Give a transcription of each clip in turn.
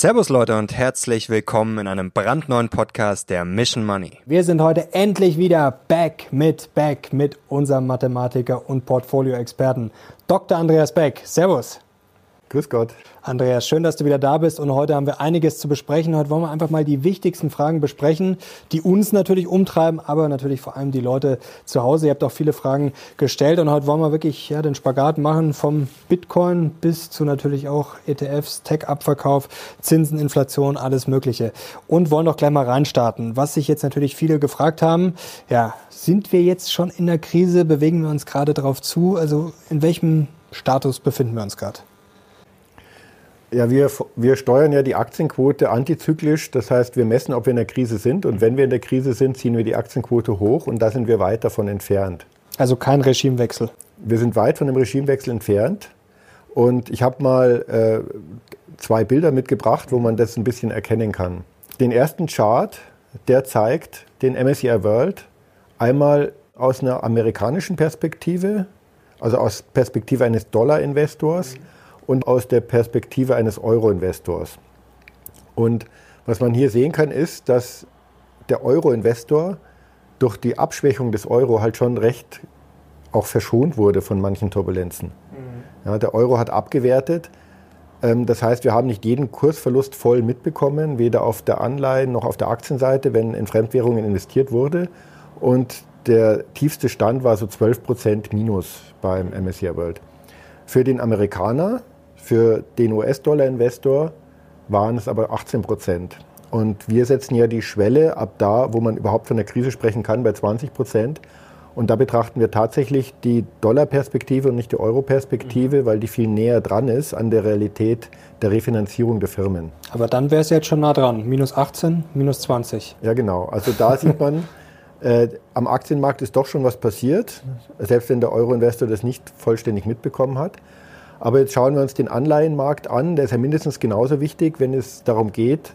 Servus Leute und herzlich willkommen in einem brandneuen Podcast der Mission Money. Wir sind heute endlich wieder back mit back mit unserem Mathematiker und Portfolio-Experten Dr. Andreas Beck. Servus. Grüß Gott. Andreas, schön, dass du wieder da bist und heute haben wir einiges zu besprechen. Heute wollen wir einfach mal die wichtigsten Fragen besprechen, die uns natürlich umtreiben, aber natürlich vor allem die Leute zu Hause. Ihr habt auch viele Fragen gestellt und heute wollen wir wirklich ja, den Spagat machen vom Bitcoin bis zu natürlich auch ETFs, Tech-Abverkauf, Zinsen, Inflation, alles Mögliche. Und wollen doch gleich mal reinstarten. Was sich jetzt natürlich viele gefragt haben, ja, sind wir jetzt schon in der Krise? Bewegen wir uns gerade darauf zu? Also in welchem Status befinden wir uns gerade? Ja, wir, wir steuern ja die Aktienquote antizyklisch. Das heißt, wir messen, ob wir in der Krise sind. Und wenn wir in der Krise sind, ziehen wir die Aktienquote hoch. Und da sind wir weit davon entfernt. Also kein Regimewechsel. Wir sind weit von dem Regimewechsel entfernt. Und ich habe mal äh, zwei Bilder mitgebracht, wo man das ein bisschen erkennen kann. Den ersten Chart, der zeigt den MSCI World einmal aus einer amerikanischen Perspektive, also aus Perspektive eines Dollar-Investors. Mhm und aus der Perspektive eines Euro-Investors. Und was man hier sehen kann, ist, dass der Euro-Investor durch die Abschwächung des Euro halt schon recht auch verschont wurde von manchen Turbulenzen. Mhm. Ja, der Euro hat abgewertet. Ähm, das heißt, wir haben nicht jeden Kursverlust voll mitbekommen, weder auf der Anleihen noch auf der Aktienseite, wenn in Fremdwährungen investiert wurde. Und der tiefste Stand war so 12 Prozent minus beim MSCI World. Für den Amerikaner für den US-Dollar-Investor waren es aber 18 Prozent. Und wir setzen ja die Schwelle ab da, wo man überhaupt von der Krise sprechen kann, bei 20 Prozent. Und da betrachten wir tatsächlich die Dollar-Perspektive und nicht die Euro-Perspektive, weil die viel näher dran ist an der Realität der Refinanzierung der Firmen. Aber dann wäre es jetzt schon nah dran. Minus 18, minus 20. Ja, genau. Also da sieht man, äh, am Aktienmarkt ist doch schon was passiert, selbst wenn der Euro-Investor das nicht vollständig mitbekommen hat. Aber jetzt schauen wir uns den Anleihenmarkt an. Der ist ja mindestens genauso wichtig, wenn es darum geht,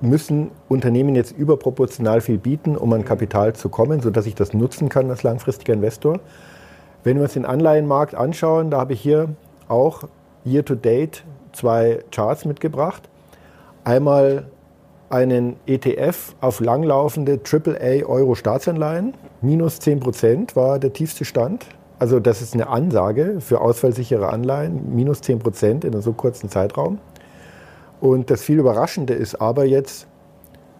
müssen Unternehmen jetzt überproportional viel bieten, um an Kapital zu kommen, sodass ich das nutzen kann als langfristiger Investor. Wenn wir uns den Anleihenmarkt anschauen, da habe ich hier auch year to date zwei Charts mitgebracht. Einmal einen ETF auf langlaufende AAA Euro Staatsanleihen. Minus 10 Prozent war der tiefste Stand also das ist eine Ansage für ausfallsichere Anleihen, minus 10 Prozent in einem so kurzen Zeitraum. Und das viel Überraschende ist aber jetzt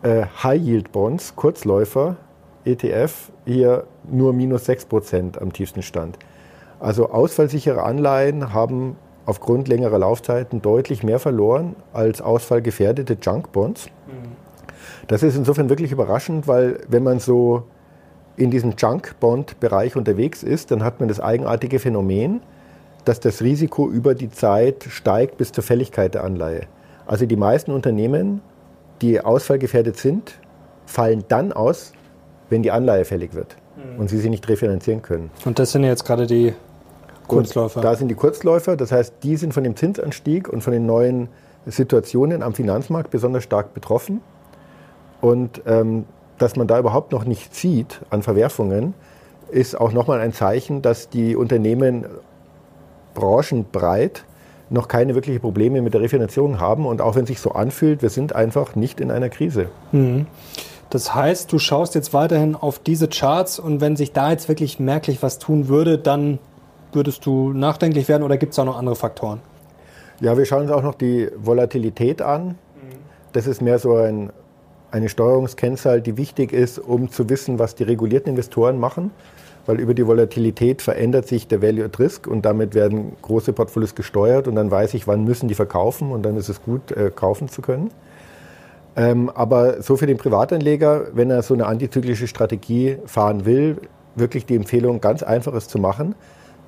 äh, High Yield Bonds, Kurzläufer, ETF, hier nur minus 6 Prozent am tiefsten Stand. Also ausfallsichere Anleihen haben aufgrund längerer Laufzeiten deutlich mehr verloren als ausfallgefährdete Junk Bonds. Mhm. Das ist insofern wirklich überraschend, weil wenn man so in diesem Junk-Bond-Bereich unterwegs ist, dann hat man das eigenartige Phänomen, dass das Risiko über die Zeit steigt bis zur Fälligkeit der Anleihe. Also die meisten Unternehmen, die ausfallgefährdet sind, fallen dann aus, wenn die Anleihe fällig wird mhm. und sie sie nicht refinanzieren können. Und das sind jetzt gerade die Kurzläufer? Und da sind die Kurzläufer, das heißt, die sind von dem Zinsanstieg und von den neuen Situationen am Finanzmarkt besonders stark betroffen. Und ähm, dass man da überhaupt noch nicht sieht an Verwerfungen, ist auch nochmal ein Zeichen, dass die Unternehmen branchenbreit noch keine wirklichen Probleme mit der Refinanzierung haben. Und auch wenn es sich so anfühlt, wir sind einfach nicht in einer Krise. Mhm. Das heißt, du schaust jetzt weiterhin auf diese Charts und wenn sich da jetzt wirklich merklich was tun würde, dann würdest du nachdenklich werden oder gibt es auch noch andere Faktoren? Ja, wir schauen uns auch noch die Volatilität an. Das ist mehr so ein eine Steuerungskennzahl, die wichtig ist, um zu wissen, was die regulierten Investoren machen, weil über die Volatilität verändert sich der Value at Risk und damit werden große Portfolios gesteuert und dann weiß ich, wann müssen die verkaufen und dann ist es gut, äh, kaufen zu können. Ähm, aber so für den Privatanleger, wenn er so eine antizyklische Strategie fahren will, wirklich die Empfehlung, ganz einfaches zu machen.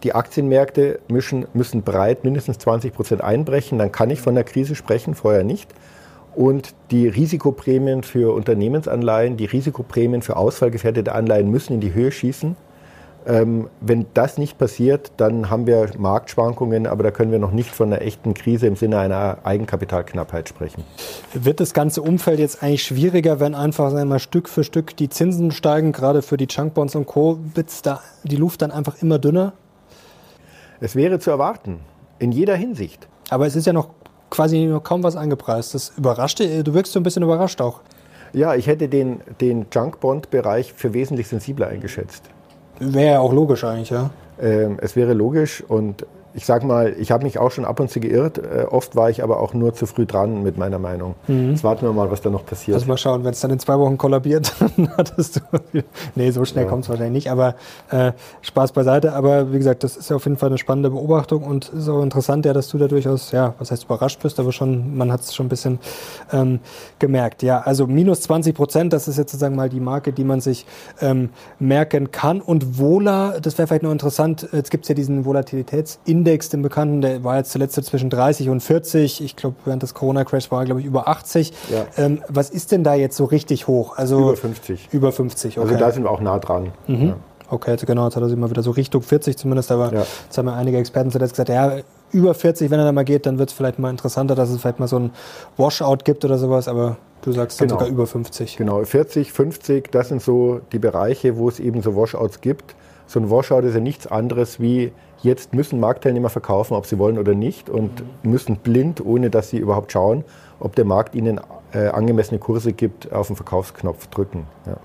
Die Aktienmärkte müssen, müssen breit mindestens 20 Prozent einbrechen, dann kann ich von der Krise sprechen, vorher nicht. Und die Risikoprämien für Unternehmensanleihen, die Risikoprämien für ausfallgefährdete Anleihen müssen in die Höhe schießen. Ähm, wenn das nicht passiert, dann haben wir Marktschwankungen, aber da können wir noch nicht von einer echten Krise im Sinne einer Eigenkapitalknappheit sprechen. Wird das ganze Umfeld jetzt eigentlich schwieriger, wenn einfach wir, Stück für Stück die Zinsen steigen, gerade für die Chunkbonds und Co., wird da die Luft dann einfach immer dünner? Es wäre zu erwarten, in jeder Hinsicht. Aber es ist ja noch quasi kaum was eingepreist. Das überrascht, du wirkst so ein bisschen überrascht auch. Ja, ich hätte den, den Junk-Bond-Bereich für wesentlich sensibler eingeschätzt. Wäre ja auch logisch eigentlich, ja. Ähm, es wäre logisch und ich sag mal, ich habe mich auch schon ab und zu geirrt. Äh, oft war ich aber auch nur zu früh dran mit meiner Meinung. Mhm. Jetzt warten wir mal, was da noch passiert. Also mal schauen, wenn es dann in zwei Wochen kollabiert, dann hattest du. nee, so schnell ja. kommt es wahrscheinlich nicht, aber äh, Spaß beiseite. Aber wie gesagt, das ist ja auf jeden Fall eine spannende Beobachtung und ist auch interessant, ja, dass du da durchaus, ja, was heißt überrascht bist, aber schon, man hat es schon ein bisschen ähm, gemerkt. Ja, also minus 20 Prozent, das ist jetzt sozusagen mal die Marke, die man sich ähm, merken kann. Und Vola, das wäre vielleicht noch interessant, jetzt gibt es ja diesen Volatilitätsindex Index, den bekannten, der war jetzt zuletzt zwischen 30 und 40. Ich glaube, während des Corona-Crash war er, glaube ich, über 80. Ja. Ähm, was ist denn da jetzt so richtig hoch? Also, über 50. Über 50, okay. Also da sind wir auch nah dran. Mhm. Ja. Okay, also genau, jetzt hat er sich mal wieder so Richtung 40 zumindest, aber ja. jetzt haben ja einige Experten zuletzt gesagt, ja, über 40, wenn er da mal geht, dann wird es vielleicht mal interessanter, dass es vielleicht mal so ein Washout gibt oder sowas, aber du sagst dann genau. sogar über 50. Genau, 40, 50, das sind so die Bereiche, wo es eben so Washouts gibt. So ein Washout ist ja nichts anderes wie Jetzt müssen Marktteilnehmer verkaufen, ob sie wollen oder nicht, und mhm. müssen blind, ohne dass sie überhaupt schauen, ob der Markt ihnen äh, angemessene Kurse gibt, auf den Verkaufsknopf drücken. Ja.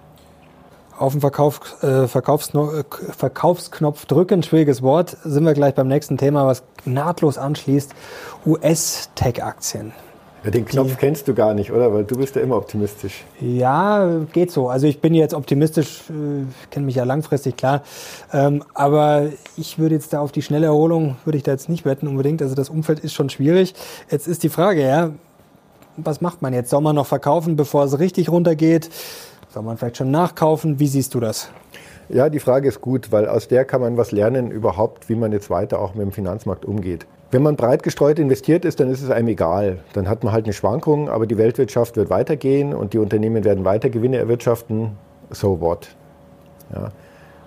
Auf den Verkauf, äh, Verkaufsknopf, Verkaufsknopf drücken, schwieriges Wort, sind wir gleich beim nächsten Thema, was nahtlos anschließt. US-Tech-Aktien. Ja, den Knopf kennst du gar nicht, oder? Weil du bist ja immer optimistisch. Ja, geht so. Also ich bin jetzt optimistisch, äh, kenne mich ja langfristig, klar. Ähm, aber ich würde jetzt da auf die schnelle Erholung, würde ich da jetzt nicht wetten unbedingt. Also das Umfeld ist schon schwierig. Jetzt ist die Frage, ja, was macht man jetzt? Soll man noch verkaufen, bevor es richtig runtergeht? Soll man vielleicht schon nachkaufen? Wie siehst du das? Ja, die Frage ist gut, weil aus der kann man was lernen überhaupt, wie man jetzt weiter auch mit dem Finanzmarkt umgeht. Wenn man breit gestreut investiert ist, dann ist es einem egal. Dann hat man halt eine Schwankung, aber die Weltwirtschaft wird weitergehen und die Unternehmen werden weiter Gewinne erwirtschaften. So what? Ja.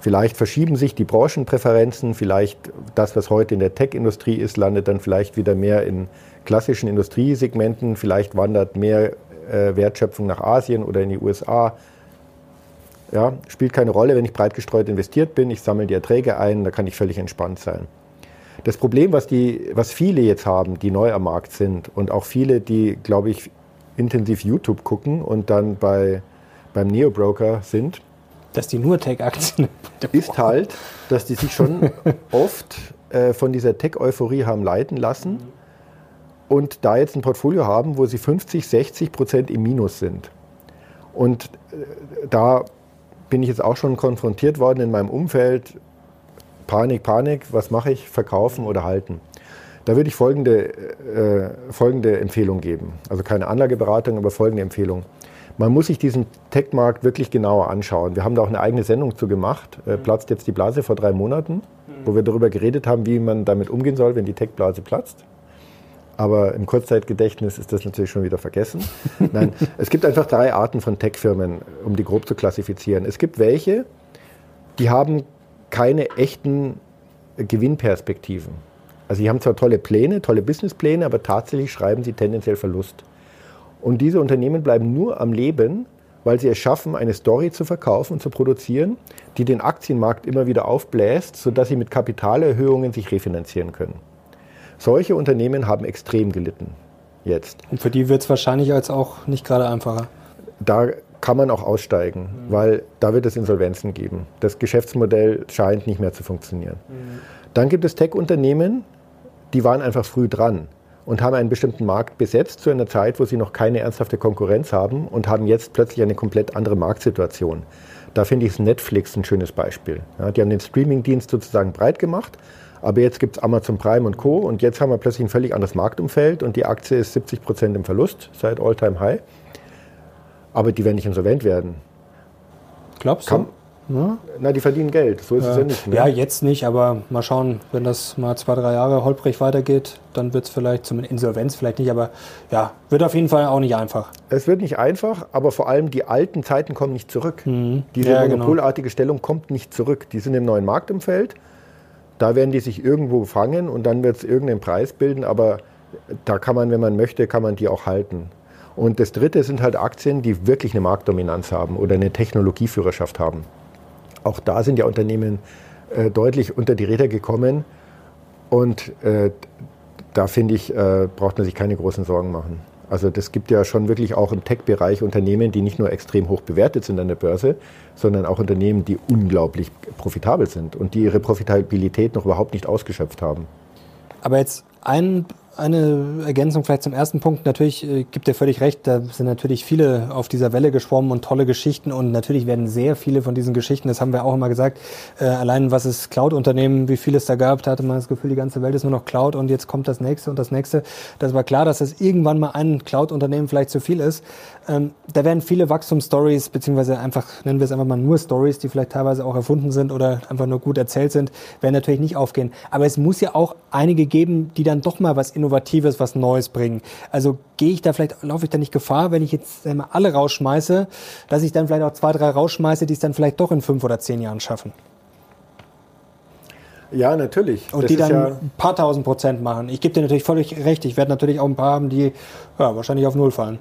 Vielleicht verschieben sich die Branchenpräferenzen, vielleicht das, was heute in der Tech-Industrie ist, landet dann vielleicht wieder mehr in klassischen Industriesegmenten, vielleicht wandert mehr äh, Wertschöpfung nach Asien oder in die USA. Ja, spielt keine Rolle, wenn ich breit gestreut investiert bin, ich sammle die Erträge ein, da kann ich völlig entspannt sein. Das Problem, was, die, was viele jetzt haben, die neu am Markt sind und auch viele, die, glaube ich, intensiv YouTube gucken und dann bei, beim Neo-Broker sind, dass die nur Tech-Aktien ist halt, dass die sich schon oft äh, von dieser Tech-Euphorie haben leiten lassen und da jetzt ein Portfolio haben, wo sie 50, 60 Prozent im Minus sind. Und äh, da bin ich jetzt auch schon konfrontiert worden in meinem Umfeld. Panik, Panik, was mache ich? Verkaufen oder halten? Da würde ich folgende, äh, folgende Empfehlung geben. Also keine Anlageberatung, aber folgende Empfehlung. Man muss sich diesen Tech-Markt wirklich genauer anschauen. Wir haben da auch eine eigene Sendung zu gemacht. Äh, platzt jetzt die Blase vor drei Monaten, wo wir darüber geredet haben, wie man damit umgehen soll, wenn die Tech-Blase platzt. Aber im Kurzzeitgedächtnis ist das natürlich schon wieder vergessen. Nein, es gibt einfach drei Arten von Tech-Firmen, um die grob zu klassifizieren. Es gibt welche, die haben keine echten Gewinnperspektiven. Also sie haben zwar tolle Pläne, tolle Businesspläne, aber tatsächlich schreiben sie tendenziell Verlust. Und diese Unternehmen bleiben nur am Leben, weil sie es schaffen, eine Story zu verkaufen und zu produzieren, die den Aktienmarkt immer wieder aufbläst, sodass sie mit Kapitalerhöhungen sich refinanzieren können. Solche Unternehmen haben extrem gelitten jetzt. Und für die wird es wahrscheinlich jetzt auch nicht gerade einfacher. Da kann man auch aussteigen, mhm. weil da wird es Insolvenzen geben. Das Geschäftsmodell scheint nicht mehr zu funktionieren. Mhm. Dann gibt es Tech-Unternehmen, die waren einfach früh dran und haben einen bestimmten Markt besetzt zu einer Zeit, wo sie noch keine ernsthafte Konkurrenz haben und haben jetzt plötzlich eine komplett andere Marktsituation. Da finde ich Netflix ein schönes Beispiel. Ja, die haben den Streaming-Dienst sozusagen breit gemacht, aber jetzt gibt es Amazon Prime und Co. Und jetzt haben wir plötzlich ein völlig anderes Marktumfeld und die Aktie ist 70 Prozent im Verlust seit All-Time-High aber die werden nicht insolvent werden. Glaubst du? Ja. Na, die verdienen Geld, so ist ja. es ja nicht. Ne? Ja, jetzt nicht, aber mal schauen, wenn das mal zwei, drei Jahre holprig weitergeht, dann wird es vielleicht zum Insolvenz vielleicht nicht, aber ja, wird auf jeden Fall auch nicht einfach. Es wird nicht einfach, aber vor allem die alten Zeiten kommen nicht zurück. Mhm. Diese ja, genau. monopolartige genau. Stellung kommt nicht zurück. Die sind im neuen Marktumfeld, da werden die sich irgendwo fangen und dann wird es irgendeinen Preis bilden, aber da kann man, wenn man möchte, kann man die auch halten. Und das dritte sind halt Aktien, die wirklich eine Marktdominanz haben oder eine Technologieführerschaft haben. Auch da sind ja Unternehmen äh, deutlich unter die Räder gekommen. Und äh, da finde ich, äh, braucht man sich keine großen Sorgen machen. Also das gibt ja schon wirklich auch im Tech-Bereich Unternehmen, die nicht nur extrem hoch bewertet sind an der Börse, sondern auch Unternehmen, die unglaublich profitabel sind und die ihre Profitabilität noch überhaupt nicht ausgeschöpft haben. Aber jetzt ein eine Ergänzung vielleicht zum ersten Punkt. Natürlich äh, gibt ihr völlig recht, da sind natürlich viele auf dieser Welle geschwommen und tolle Geschichten und natürlich werden sehr viele von diesen Geschichten, das haben wir auch immer gesagt, äh, allein was es Cloud-Unternehmen, wie viel es da gab, da hatte man das Gefühl, die ganze Welt ist nur noch Cloud und jetzt kommt das nächste und das nächste. Das war klar, dass es irgendwann mal ein Cloud-Unternehmen vielleicht zu viel ist. Ähm, da werden viele Wachstumsstories, beziehungsweise einfach, nennen wir es einfach mal nur Stories, die vielleicht teilweise auch erfunden sind oder einfach nur gut erzählt sind, werden natürlich nicht aufgehen. Aber es muss ja auch einige geben, die dann doch mal was Innovatives, was Neues bringen. Also gehe ich da vielleicht, laufe ich da nicht Gefahr, wenn ich jetzt mal alle rausschmeiße, dass ich dann vielleicht auch zwei, drei rausschmeiße, die es dann vielleicht doch in fünf oder zehn Jahren schaffen? Ja, natürlich. Und das die dann ja ein paar tausend Prozent machen. Ich gebe dir natürlich völlig recht. Ich werde natürlich auch ein paar haben, die ja, wahrscheinlich auf Null fallen.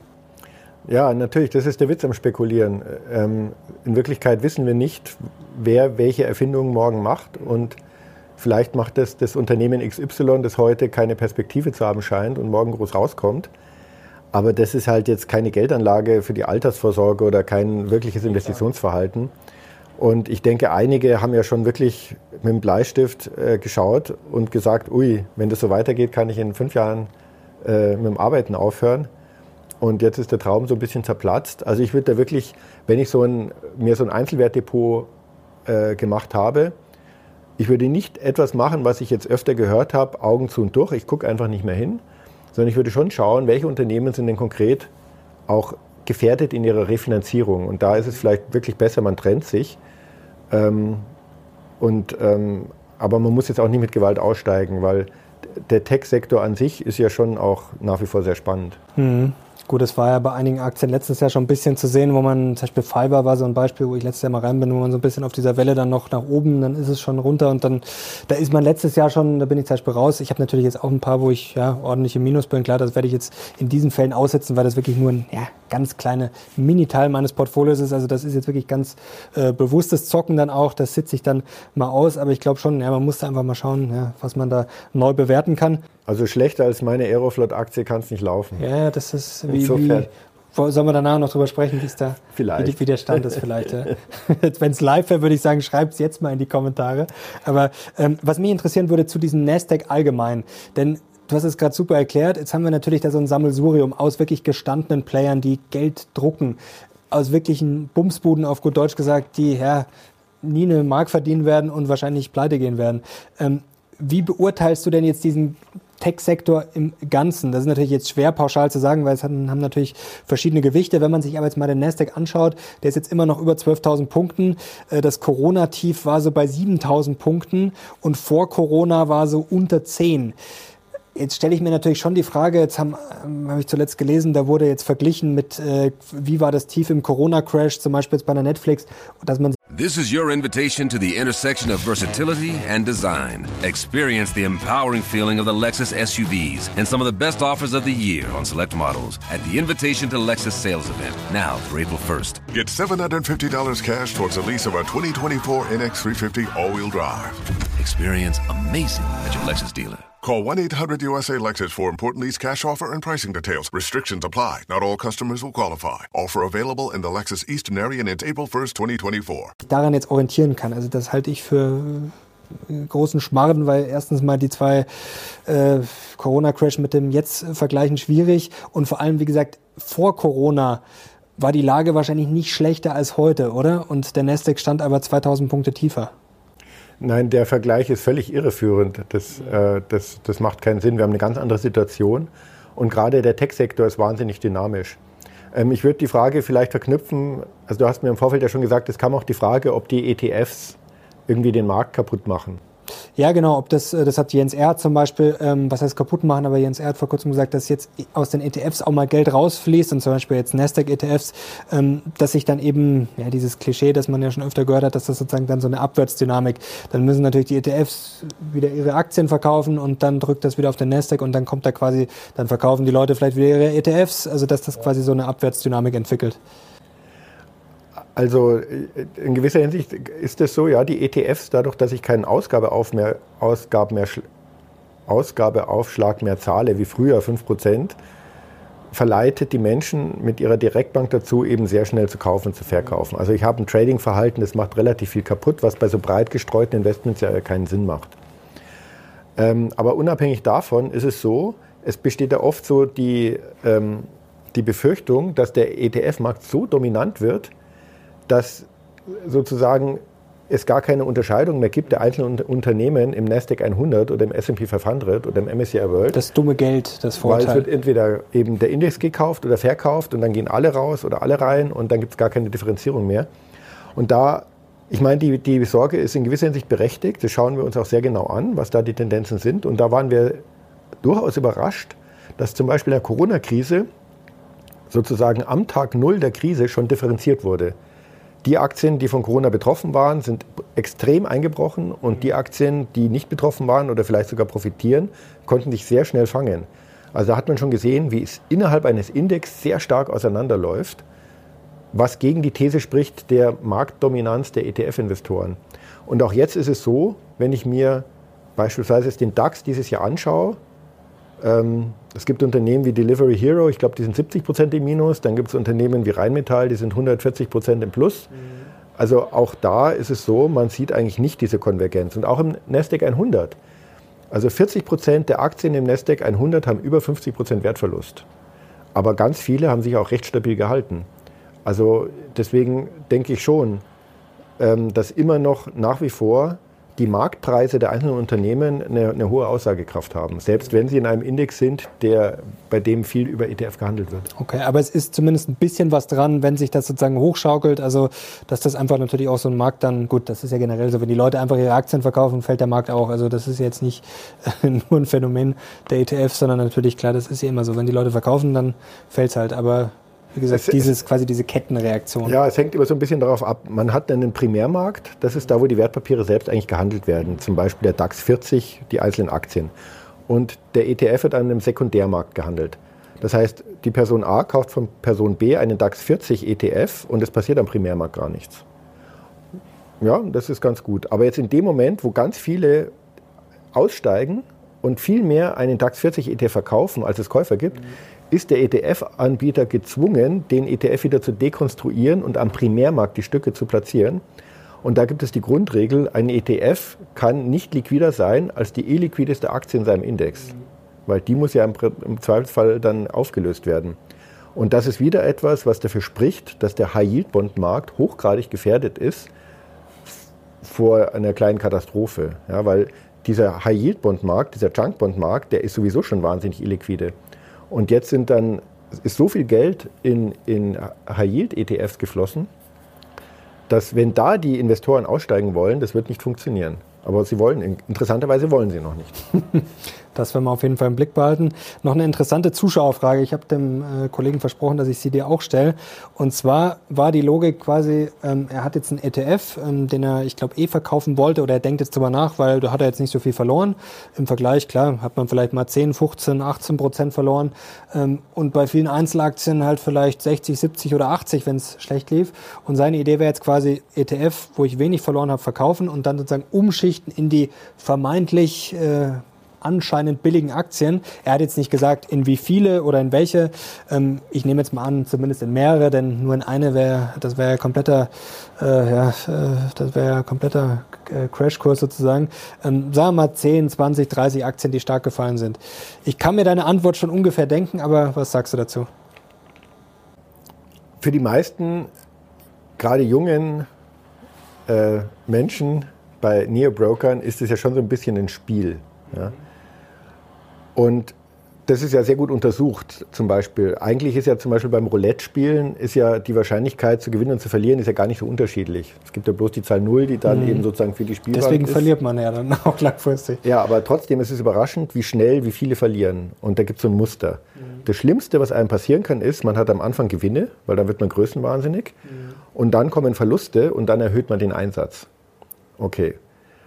Ja, natürlich, das ist der Witz am Spekulieren. Ähm, in Wirklichkeit wissen wir nicht, wer welche Erfindungen morgen macht. Und vielleicht macht das das Unternehmen XY, das heute keine Perspektive zu haben scheint und morgen groß rauskommt. Aber das ist halt jetzt keine Geldanlage für die Altersvorsorge oder kein wirkliches Investitionsverhalten. Und ich denke, einige haben ja schon wirklich mit dem Bleistift äh, geschaut und gesagt, ui, wenn das so weitergeht, kann ich in fünf Jahren äh, mit dem Arbeiten aufhören. Und jetzt ist der Traum so ein bisschen zerplatzt. Also ich würde da wirklich, wenn ich so ein, mir so ein Einzelwertdepot äh, gemacht habe, ich würde nicht etwas machen, was ich jetzt öfter gehört habe, Augen zu und durch. Ich gucke einfach nicht mehr hin, sondern ich würde schon schauen, welche Unternehmen sind denn konkret auch gefährdet in ihrer Refinanzierung. Und da ist es vielleicht wirklich besser, man trennt sich. Ähm, und, ähm, aber man muss jetzt auch nicht mit Gewalt aussteigen, weil der Tech-Sektor an sich ist ja schon auch nach wie vor sehr spannend. Mhm. Gut, das war ja bei einigen Aktien letztes Jahr schon ein bisschen zu sehen, wo man, zum Beispiel Fiber war so ein Beispiel, wo ich letztes Jahr mal rein bin, wo man so ein bisschen auf dieser Welle dann noch nach oben, dann ist es schon runter und dann, da ist man letztes Jahr schon, da bin ich zum Beispiel raus. Ich habe natürlich jetzt auch ein paar, wo ich ja ordentlich im Minus bin. Klar, das werde ich jetzt in diesen Fällen aussetzen, weil das wirklich nur ein ja, ganz kleiner Mini-Teil meines Portfolios ist. Also das ist jetzt wirklich ganz äh, bewusstes Zocken dann auch. Das sitze ich dann mal aus. Aber ich glaube schon, ja, man muss da einfach mal schauen, ja, was man da neu bewerten kann. Also schlechter als meine Aeroflot-Aktie kann es nicht laufen. Ja, das ist wie, Insofern. wie Sollen wir danach noch drüber sprechen, wie, da, vielleicht. wie der Stand ist vielleicht? Ja. Wenn es live wäre, würde ich sagen, schreibt es jetzt mal in die Kommentare. Aber ähm, was mich interessieren würde zu diesem Nasdaq allgemein, denn du hast es gerade super erklärt, jetzt haben wir natürlich da so ein Sammelsurium aus wirklich gestandenen Playern, die Geld drucken, aus wirklichen Bumsbuden auf gut Deutsch gesagt, die ja nie eine Mark verdienen werden und wahrscheinlich pleite gehen werden. Ähm, wie beurteilst du denn jetzt diesen Tech-Sektor im Ganzen. Das ist natürlich jetzt schwer pauschal zu sagen, weil es haben, haben natürlich verschiedene Gewichte. Wenn man sich aber jetzt mal den Nasdaq anschaut, der ist jetzt immer noch über 12.000 Punkten. Äh, das Corona-Tief war so bei 7.000 Punkten und vor Corona war so unter 10. Jetzt stelle ich mir natürlich schon die Frage, jetzt haben, ähm, habe ich zuletzt gelesen, da wurde jetzt verglichen mit, äh, wie war das Tief im Corona-Crash, zum Beispiel jetzt bei der Netflix, dass man This is your invitation to the intersection of versatility and design. Experience the empowering feeling of the Lexus SUVs and some of the best offers of the year on select models at the Invitation to Lexus sales event now through April 1st. Get $750 cash towards the lease of a 2024 NX350 all-wheel drive. Experience amazing at your Lexus dealer. Call 1 800 USA Lexus for important lease cash offer and pricing details. Restrictions apply. Not all customers will qualify. Offer available in the Lexus Eastern area it's April 1st, 2024. Daran jetzt orientieren kann. Also, das halte ich für äh, großen Schmarrn, weil erstens mal die zwei äh, Corona-Crash mit dem jetzt vergleichen schwierig und vor allem, wie gesagt, vor Corona war die Lage wahrscheinlich nicht schlechter als heute, oder? Und der Nasdaq stand aber 2000 Punkte tiefer. Nein, der Vergleich ist völlig irreführend. Das, äh, das, das macht keinen Sinn. Wir haben eine ganz andere Situation. Und gerade der Tech-Sektor ist wahnsinnig dynamisch. Ähm, ich würde die Frage vielleicht verknüpfen, also du hast mir im Vorfeld ja schon gesagt, es kam auch die Frage, ob die ETFs irgendwie den Markt kaputt machen. Ja, genau. Ob das, äh, das hat Jens Erd zum Beispiel, ähm, was heißt kaputt machen, aber Jens Erd vor kurzem gesagt, dass jetzt aus den ETFs auch mal Geld rausfließt und zum Beispiel jetzt Nasdaq-ETFs, ähm, dass sich dann eben, ja, dieses Klischee, das man ja schon öfter gehört hat, dass das sozusagen dann so eine Abwärtsdynamik, dann müssen natürlich die ETFs wieder ihre Aktien verkaufen und dann drückt das wieder auf den Nasdaq und dann kommt da quasi, dann verkaufen die Leute vielleicht wieder ihre ETFs, also dass das quasi so eine Abwärtsdynamik entwickelt. Also in gewisser Hinsicht ist es so, ja, die ETFs, dadurch, dass ich keine Ausgabe auf mehr, Ausgaben mehr Ausgabeaufschlag mehr zahle, wie früher 5%, verleitet die Menschen mit ihrer Direktbank dazu, eben sehr schnell zu kaufen und zu verkaufen. Also ich habe ein Trading-Verhalten, das macht relativ viel kaputt, was bei so breit gestreuten Investments ja keinen Sinn macht. Ähm, aber unabhängig davon ist es so, es besteht ja oft so die, ähm, die Befürchtung, dass der ETF-Markt so dominant wird, dass sozusagen es gar keine Unterscheidung mehr gibt der einzelnen Unternehmen im Nasdaq 100 oder im S&P 500 oder im MSCI World. Das dumme Geld, das Vorteil. Weil es wird entweder eben der Index gekauft oder verkauft und dann gehen alle raus oder alle rein und dann gibt es gar keine Differenzierung mehr. Und da, ich meine, die, die Sorge ist in gewisser Hinsicht berechtigt. Das schauen wir uns auch sehr genau an, was da die Tendenzen sind. Und da waren wir durchaus überrascht, dass zum Beispiel in der Corona-Krise sozusagen am Tag Null der Krise schon differenziert wurde. Die Aktien, die von Corona betroffen waren, sind extrem eingebrochen und die Aktien, die nicht betroffen waren oder vielleicht sogar profitieren, konnten sich sehr schnell fangen. Also da hat man schon gesehen, wie es innerhalb eines Index sehr stark auseinanderläuft, was gegen die These spricht der Marktdominanz der ETF-Investoren. Und auch jetzt ist es so, wenn ich mir beispielsweise den DAX dieses Jahr anschaue, ähm, es gibt Unternehmen wie Delivery Hero, ich glaube, die sind 70 Prozent im Minus. Dann gibt es Unternehmen wie Rheinmetall, die sind 140 Prozent im Plus. Mhm. Also auch da ist es so, man sieht eigentlich nicht diese Konvergenz. Und auch im Nasdaq 100. Also 40 Prozent der Aktien im Nasdaq 100 haben über 50 Prozent Wertverlust. Aber ganz viele haben sich auch recht stabil gehalten. Also deswegen denke ich schon, ähm, dass immer noch nach wie vor die Marktpreise der einzelnen Unternehmen eine, eine, hohe Aussagekraft haben, selbst wenn sie in einem Index sind, der, bei dem viel über ETF gehandelt wird. Okay, aber es ist zumindest ein bisschen was dran, wenn sich das sozusagen hochschaukelt, also dass das einfach natürlich auch so ein Markt dann, gut, das ist ja generell so, wenn die Leute einfach ihre Aktien verkaufen, fällt der Markt auch. Also das ist jetzt nicht nur ein Phänomen der ETF, sondern natürlich, klar, das ist ja immer so, wenn die Leute verkaufen, dann fällt es halt. Aber wie gesagt, es, dieses, quasi diese Kettenreaktion. Ja, es hängt immer so ein bisschen darauf ab. Man hat einen Primärmarkt, das ist da, wo die Wertpapiere selbst eigentlich gehandelt werden. Zum Beispiel der DAX 40, die einzelnen Aktien. Und der ETF wird an einem Sekundärmarkt gehandelt. Das heißt, die Person A kauft von Person B einen DAX 40 ETF und es passiert am Primärmarkt gar nichts. Ja, das ist ganz gut. Aber jetzt in dem Moment, wo ganz viele aussteigen und viel mehr einen DAX 40 ETF verkaufen, als es Käufer gibt, mhm ist der ETF-Anbieter gezwungen, den ETF wieder zu dekonstruieren und am Primärmarkt die Stücke zu platzieren. Und da gibt es die Grundregel, ein ETF kann nicht liquider sein als die illiquideste Aktie in seinem Index. Weil die muss ja im, Zweifelsfall dann aufgelöst werden. Und das ist wieder etwas, was dafür spricht, dass der High-Yield-Bond-Markt hochgradig gefährdet ist vor einer kleinen Katastrophe. Ja, weil dieser High-Yield-Bond-Markt, dieser Junk-Bond-Markt, der ist sowieso schon wahnsinnig illiquide. Und jetzt sind dann, ist so viel Geld in, in High-Yield-ETFs geflossen, dass wenn da die Investoren aussteigen wollen, das wird nicht funktionieren. Aber sie wollen, interessanterweise wollen sie noch nicht. Das werden wir auf jeden Fall im Blick behalten. Noch eine interessante Zuschauerfrage. Ich habe dem äh, Kollegen versprochen, dass ich sie dir auch stelle. Und zwar war die Logik quasi, ähm, er hat jetzt einen ETF, ähm, den er, ich glaube, eh verkaufen wollte oder er denkt jetzt drüber nach, weil da hat er jetzt nicht so viel verloren. Im Vergleich, klar, hat man vielleicht mal 10, 15, 18 Prozent verloren. Ähm, und bei vielen Einzelaktien halt vielleicht 60, 70 oder 80, wenn es schlecht lief. Und seine Idee wäre jetzt quasi ETF, wo ich wenig verloren habe, verkaufen und dann sozusagen umschichten in die vermeintlich äh, anscheinend billigen Aktien. Er hat jetzt nicht gesagt, in wie viele oder in welche. Ähm, ich nehme jetzt mal an, zumindest in mehrere, denn nur in eine wäre, das wäre kompletter, äh, ja, äh, das wäre kompletter äh, Crashkurs sozusagen. Ähm, sagen wir mal 10, 20, 30 Aktien, die stark gefallen sind. Ich kann mir deine Antwort schon ungefähr denken, aber was sagst du dazu? Für die meisten, gerade jungen äh, Menschen bei Neo-Brokern ist es ja schon so ein bisschen ein Spiel. Ja? Und das ist ja sehr gut untersucht, zum Beispiel. Eigentlich ist ja zum Beispiel beim Roulette-Spielen ist ja die Wahrscheinlichkeit zu gewinnen und zu verlieren ist ja gar nicht so unterschiedlich. Es gibt ja bloß die Zahl Null, die dann mhm. eben sozusagen für die Spielbank Deswegen ist. verliert man ja dann auch langfristig. Ja, aber trotzdem ist es überraschend, wie schnell, wie viele verlieren. Und da gibt es so ein Muster. Mhm. Das Schlimmste, was einem passieren kann, ist, man hat am Anfang Gewinne, weil dann wird man größenwahnsinnig. Mhm. Und dann kommen Verluste und dann erhöht man den Einsatz. Okay.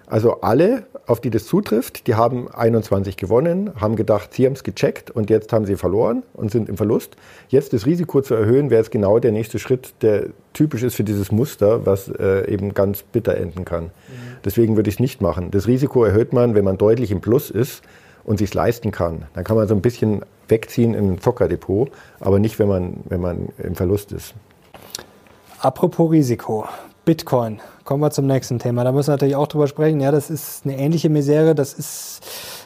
Also alle, auf die das zutrifft, die haben 21 gewonnen, haben gedacht, sie haben es gecheckt und jetzt haben sie verloren und sind im Verlust. Jetzt das Risiko zu erhöhen, wäre jetzt genau der nächste Schritt, der typisch ist für dieses Muster, was äh, eben ganz bitter enden kann. Mhm. Deswegen würde ich es nicht machen. Das Risiko erhöht man, wenn man deutlich im Plus ist und sich leisten kann, dann kann man so ein bisschen wegziehen in ein Zockerdepot, aber nicht, wenn man, wenn man im Verlust ist. Apropos Risiko, Bitcoin. Kommen wir zum nächsten Thema. Da müssen wir natürlich auch drüber sprechen. Ja, das ist eine ähnliche Misere. Das ist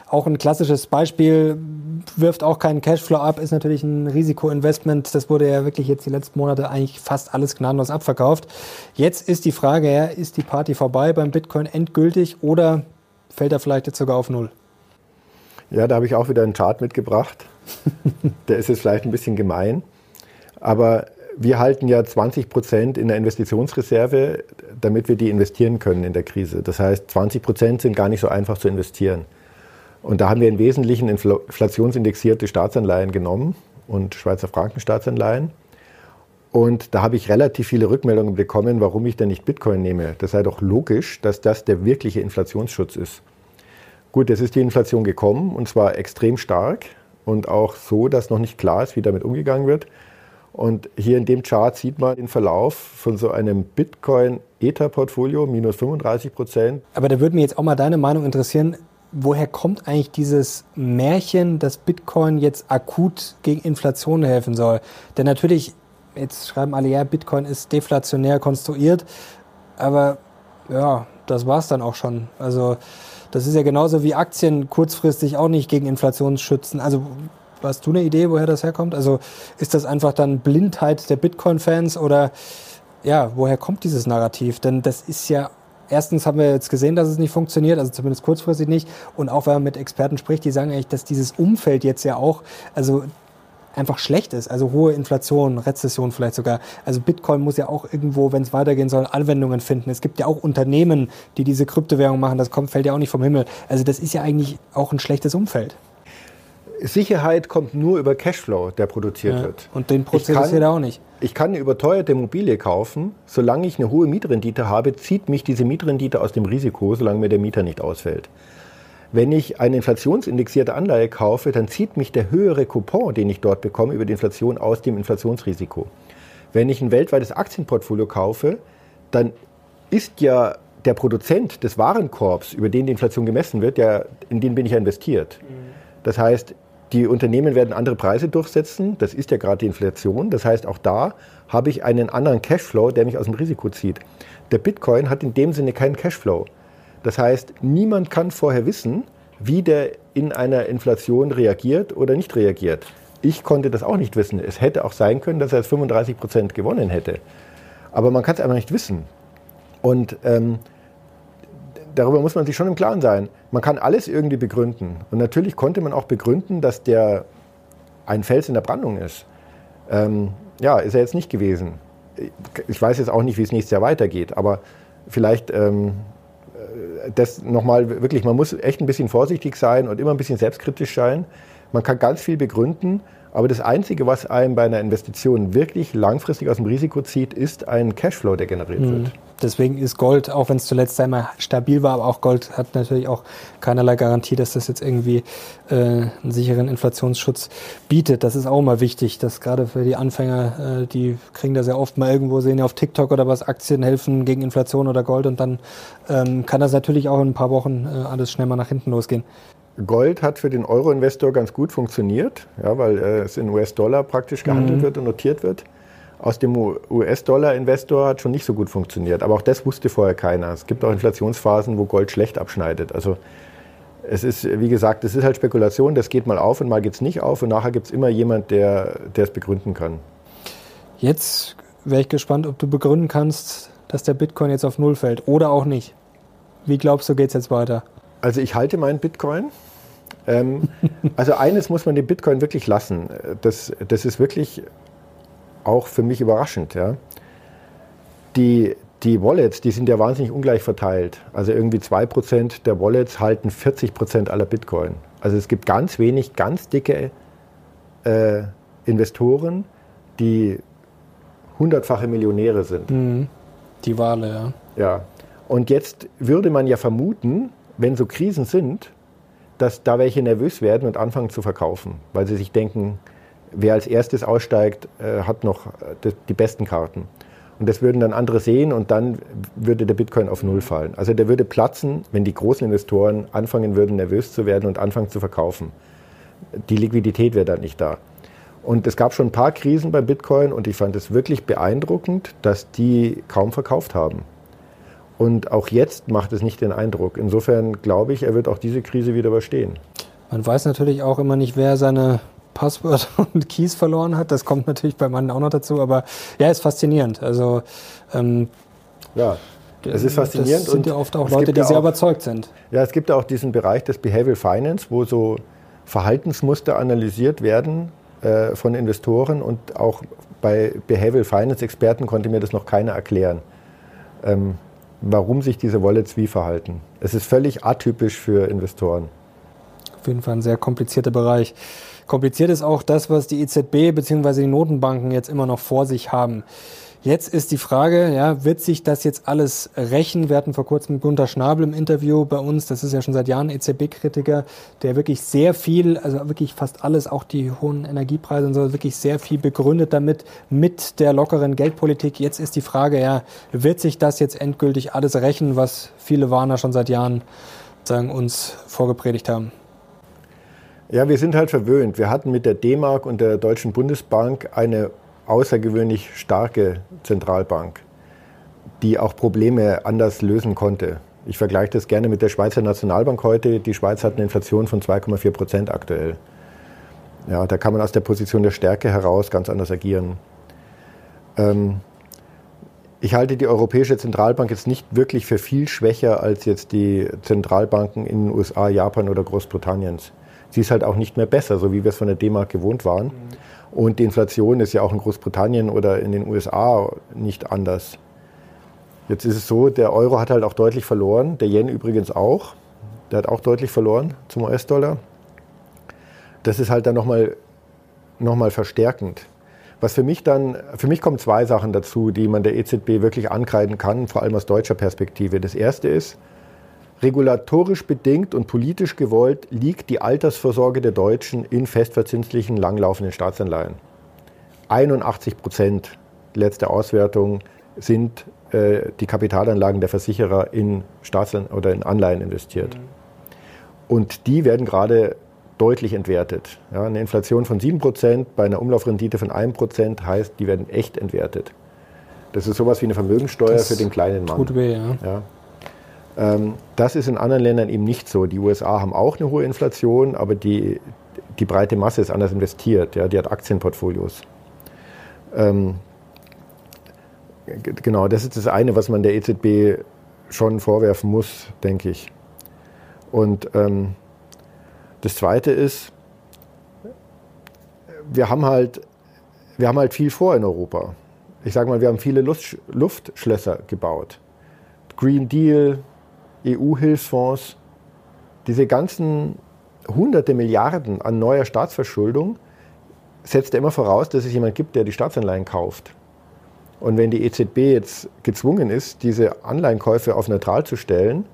auch ein klassisches Beispiel. Wirft auch keinen Cashflow ab, ist natürlich ein Risikoinvestment. Das wurde ja wirklich jetzt die letzten Monate eigentlich fast alles gnadenlos abverkauft. Jetzt ist die Frage, ja, ist die Party vorbei beim Bitcoin endgültig oder fällt er vielleicht jetzt sogar auf Null? Ja, da habe ich auch wieder einen Chart mitgebracht. Der ist jetzt vielleicht ein bisschen gemein. Aber wir halten ja 20 Prozent in der Investitionsreserve, damit wir die investieren können in der Krise. Das heißt, 20 Prozent sind gar nicht so einfach zu investieren. Und da haben wir im Wesentlichen inflationsindexierte Staatsanleihen genommen und Schweizer Frankenstaatsanleihen. Und da habe ich relativ viele Rückmeldungen bekommen, warum ich denn nicht Bitcoin nehme. Das sei doch logisch, dass das der wirkliche Inflationsschutz ist. Gut, jetzt ist die Inflation gekommen und zwar extrem stark und auch so, dass noch nicht klar ist, wie damit umgegangen wird. Und hier in dem Chart sieht man den Verlauf von so einem Bitcoin-Ether-Portfolio, minus 35 Prozent. Aber da würde mich jetzt auch mal deine Meinung interessieren. Woher kommt eigentlich dieses Märchen, dass Bitcoin jetzt akut gegen Inflation helfen soll? Denn natürlich, jetzt schreiben alle, ja, Bitcoin ist deflationär konstruiert, aber ja, das war es dann auch schon. Also das ist ja genauso wie Aktien kurzfristig auch nicht gegen Inflation schützen. Also hast du eine Idee, woher das herkommt? Also ist das einfach dann Blindheit der Bitcoin-Fans oder ja, woher kommt dieses Narrativ? Denn das ist ja erstens haben wir jetzt gesehen, dass es nicht funktioniert, also zumindest kurzfristig nicht. Und auch wenn man mit Experten spricht, die sagen eigentlich, dass dieses Umfeld jetzt ja auch, also einfach schlecht ist. Also hohe Inflation, Rezession vielleicht sogar. Also Bitcoin muss ja auch irgendwo, wenn es weitergehen soll, Anwendungen finden. Es gibt ja auch Unternehmen, die diese Kryptowährung machen. Das kommt, fällt ja auch nicht vom Himmel. Also das ist ja eigentlich auch ein schlechtes Umfeld. Sicherheit kommt nur über Cashflow, der produziert ja, wird. Und den produziert er auch nicht. Ich kann eine überteuerte Immobilie kaufen. Solange ich eine hohe Mietrendite habe, zieht mich diese Mietrendite aus dem Risiko, solange mir der Mieter nicht ausfällt. Wenn ich eine inflationsindexierte Anleihe kaufe, dann zieht mich der höhere Coupon, den ich dort bekomme, über die Inflation aus dem Inflationsrisiko. Wenn ich ein weltweites Aktienportfolio kaufe, dann ist ja der Produzent des Warenkorbs, über den die Inflation gemessen wird, ja, in den bin ich ja investiert. Mhm. Das heißt, die Unternehmen werden andere Preise durchsetzen. Das ist ja gerade die Inflation. Das heißt, auch da habe ich einen anderen Cashflow, der mich aus dem Risiko zieht. Der Bitcoin hat in dem Sinne keinen Cashflow. Das heißt, niemand kann vorher wissen, wie der in einer Inflation reagiert oder nicht reagiert. Ich konnte das auch nicht wissen. Es hätte auch sein können, dass er 35 Prozent gewonnen hätte. Aber man kann es einfach nicht wissen. Und ähm, darüber muss man sich schon im Klaren sein. Man kann alles irgendwie begründen. Und natürlich konnte man auch begründen, dass der ein Fels in der Brandung ist. Ähm, ja, ist er jetzt nicht gewesen. Ich weiß jetzt auch nicht, wie es nächstes Jahr weitergeht, aber vielleicht ähm, das nochmal wirklich, man muss echt ein bisschen vorsichtig sein und immer ein bisschen selbstkritisch sein. Man kann ganz viel begründen, aber das Einzige, was einem bei einer Investition wirklich langfristig aus dem Risiko zieht, ist ein Cashflow, der generiert mhm. wird. Deswegen ist Gold, auch wenn es zuletzt einmal stabil war, aber auch Gold hat natürlich auch keinerlei Garantie, dass das jetzt irgendwie äh, einen sicheren Inflationsschutz bietet. Das ist auch mal wichtig, dass gerade für die Anfänger, äh, die kriegen das ja oft mal irgendwo, sehen ja auf TikTok oder was, Aktien helfen gegen Inflation oder Gold und dann ähm, kann das natürlich auch in ein paar Wochen äh, alles schnell mal nach hinten losgehen. Gold hat für den Euro-Investor ganz gut funktioniert, ja, weil äh, es in US-Dollar praktisch gehandelt mhm. wird und notiert wird. Aus dem US-Dollar-Investor hat schon nicht so gut funktioniert. Aber auch das wusste vorher keiner. Es gibt auch Inflationsphasen, wo Gold schlecht abschneidet. Also es ist, wie gesagt, es ist halt Spekulation, das geht mal auf und mal geht es nicht auf und nachher gibt es immer jemand, der, es begründen kann. Jetzt wäre ich gespannt, ob du begründen kannst, dass der Bitcoin jetzt auf Null fällt oder auch nicht. Wie glaubst du, geht es jetzt weiter? Also ich halte meinen Bitcoin. Ähm, also eines muss man dem Bitcoin wirklich lassen. Das, das ist wirklich auch für mich überraschend. Ja. Die, die Wallets, die sind ja wahnsinnig ungleich verteilt. Also irgendwie 2% der Wallets halten 40% aller Bitcoin. Also es gibt ganz wenig, ganz dicke äh, Investoren, die hundertfache Millionäre sind. Mhm. Die Wale, ja. Ja. Und jetzt würde man ja vermuten, wenn so Krisen sind, dass da welche nervös werden und anfangen zu verkaufen, weil sie sich denken, wer als erstes aussteigt, äh, hat noch äh, die besten Karten. Und das würden dann andere sehen und dann würde der Bitcoin auf Null fallen. Also der würde platzen, wenn die großen Investoren anfangen würden, nervös zu werden und anfangen zu verkaufen. Die Liquidität wäre dann nicht da. Und es gab schon ein paar Krisen beim Bitcoin und ich fand es wirklich beeindruckend, dass die kaum verkauft haben. Und auch jetzt macht es nicht den Eindruck. Insofern glaube ich, er wird auch diese Krise wieder überstehen. Man weiß natürlich auch immer nicht, wer seine Passwort und Keys verloren hat. Das kommt natürlich bei Mann auch noch dazu. Aber ja, ist faszinierend. Also ähm, ja, es ist faszinierend. Das sind ja oft auch Leute, die sehr auch, überzeugt sind. Ja, es gibt auch diesen Bereich des Behavioral Finance, wo so Verhaltensmuster analysiert werden äh, von Investoren und auch bei Behavioral Finance Experten konnte mir das noch keiner erklären, ähm, warum sich diese Wallets wie verhalten. Es ist völlig atypisch für Investoren. Auf jeden Fall ein sehr komplizierter Bereich. Kompliziert ist auch das, was die EZB bzw. die Notenbanken jetzt immer noch vor sich haben. Jetzt ist die Frage, ja, wird sich das jetzt alles rächen? Wir hatten vor kurzem Gunter Schnabel im Interview bei uns, das ist ja schon seit Jahren EZB-Kritiker, der wirklich sehr viel, also wirklich fast alles, auch die hohen Energiepreise und so, wirklich sehr viel begründet damit, mit der lockeren Geldpolitik. Jetzt ist die Frage, ja, wird sich das jetzt endgültig alles rächen, was viele Warner schon seit Jahren sagen, uns vorgepredigt haben? Ja, wir sind halt verwöhnt. Wir hatten mit der D-Mark und der Deutschen Bundesbank eine außergewöhnlich starke Zentralbank, die auch Probleme anders lösen konnte. Ich vergleiche das gerne mit der Schweizer Nationalbank heute. Die Schweiz hat eine Inflation von 2,4 Prozent aktuell. Ja, da kann man aus der Position der Stärke heraus ganz anders agieren. Ähm, ich halte die Europäische Zentralbank jetzt nicht wirklich für viel schwächer als jetzt die Zentralbanken in den USA, Japan oder Großbritanniens. Sie ist halt auch nicht mehr besser, so wie wir es von der D-Mark gewohnt waren. Mhm. Und die Inflation ist ja auch in Großbritannien oder in den USA nicht anders. Jetzt ist es so, der Euro hat halt auch deutlich verloren, der Yen übrigens auch. Der hat auch deutlich verloren zum US-Dollar. Das ist halt dann nochmal noch mal verstärkend. Was für mich dann, für mich kommen zwei Sachen dazu, die man der EZB wirklich ankreiden kann, vor allem aus deutscher Perspektive. Das erste ist, Regulatorisch bedingt und politisch gewollt liegt die Altersvorsorge der Deutschen in festverzinslichen langlaufenden Staatsanleihen. 81 Prozent letzte Auswertung sind äh, die Kapitalanlagen der Versicherer in Staatsanleihen oder in Anleihen investiert. Mhm. Und die werden gerade deutlich entwertet. Ja, eine Inflation von 7 Prozent bei einer Umlaufrendite von 1 Prozent heißt, die werden echt entwertet. Das ist sowas wie eine Vermögensteuer das für den kleinen Mann. Tut weh, ja. ja. Ähm, das ist in anderen Ländern eben nicht so. Die USA haben auch eine hohe Inflation, aber die, die breite Masse ist anders investiert. Ja, die hat Aktienportfolios. Ähm, genau, das ist das eine, was man der EZB schon vorwerfen muss, denke ich. Und ähm, das zweite ist, wir haben halt, wir haben halt viel vor in Europa. Ich sage mal, wir haben viele Luft, Luftschlösser gebaut. Green Deal, EU-Hilfsfonds, diese ganzen hunderte Milliarden an neuer Staatsverschuldung setzt ja immer voraus, dass es jemand gibt, der die Staatsanleihen kauft. Und wenn die EZB jetzt gezwungen ist, diese Anleihenkäufe auf neutral zu stellen,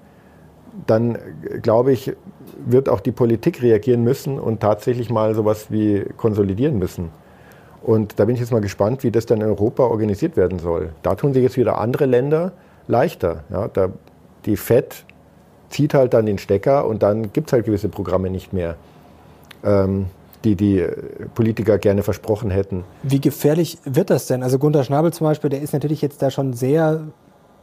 dann glaube ich, wird auch die Politik reagieren müssen und tatsächlich mal sowas wie konsolidieren müssen. Und da bin ich jetzt mal gespannt, wie das dann in Europa organisiert werden soll. Da tun sich jetzt wieder andere Länder leichter. Ja, da die FED zieht halt dann den Stecker und dann gibt es halt gewisse Programme nicht mehr, ähm, die die Politiker gerne versprochen hätten. Wie gefährlich wird das denn? Also Gunter Schnabel zum Beispiel, der ist natürlich jetzt da schon sehr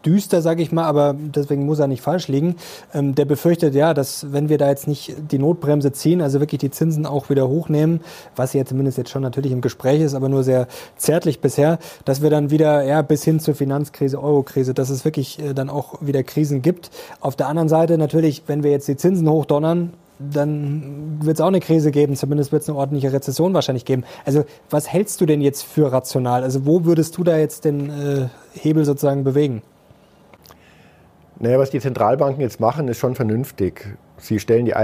düster, sage ich mal, aber deswegen muss er nicht falsch liegen. Ähm, der befürchtet ja, dass wenn wir da jetzt nicht die Notbremse ziehen, also wirklich die Zinsen auch wieder hochnehmen, was ja zumindest jetzt schon natürlich im Gespräch ist, aber nur sehr zärtlich bisher, dass wir dann wieder ja bis hin zur Finanzkrise, Eurokrise, dass es wirklich äh, dann auch wieder Krisen gibt. Auf der anderen Seite natürlich, wenn wir jetzt die Zinsen hochdonnern, dann wird es auch eine Krise geben, zumindest wird es eine ordentliche Rezession wahrscheinlich geben. Also was hältst du denn jetzt für rational? Also wo würdest du da jetzt den äh, Hebel sozusagen bewegen? Naja, was die Zentralbanken jetzt machen, ist schon vernünftig. Sie stellen die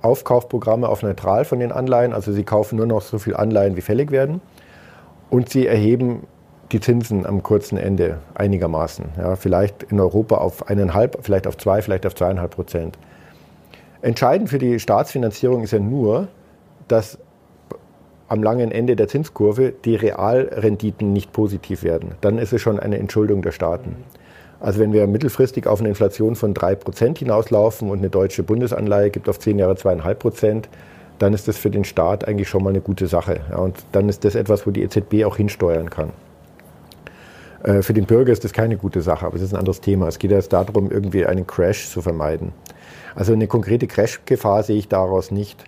Aufkaufprogramme auf neutral von den Anleihen, also sie kaufen nur noch so viel Anleihen, wie fällig werden. Und sie erheben die Zinsen am kurzen Ende einigermaßen. Ja, vielleicht in Europa auf eineinhalb, vielleicht auf zwei, vielleicht auf zweieinhalb Prozent. Entscheidend für die Staatsfinanzierung ist ja nur, dass am langen Ende der Zinskurve die Realrenditen nicht positiv werden. Dann ist es schon eine Entschuldung der Staaten. Also wenn wir mittelfristig auf eine Inflation von 3% hinauslaufen und eine deutsche Bundesanleihe gibt auf 10 Jahre 2,5%, dann ist das für den Staat eigentlich schon mal eine gute Sache. Ja, und dann ist das etwas, wo die EZB auch hinsteuern kann. Äh, für den Bürger ist das keine gute Sache, aber es ist ein anderes Thema. Es geht jetzt darum, irgendwie einen Crash zu vermeiden. Also eine konkrete Crash-Gefahr sehe ich daraus nicht.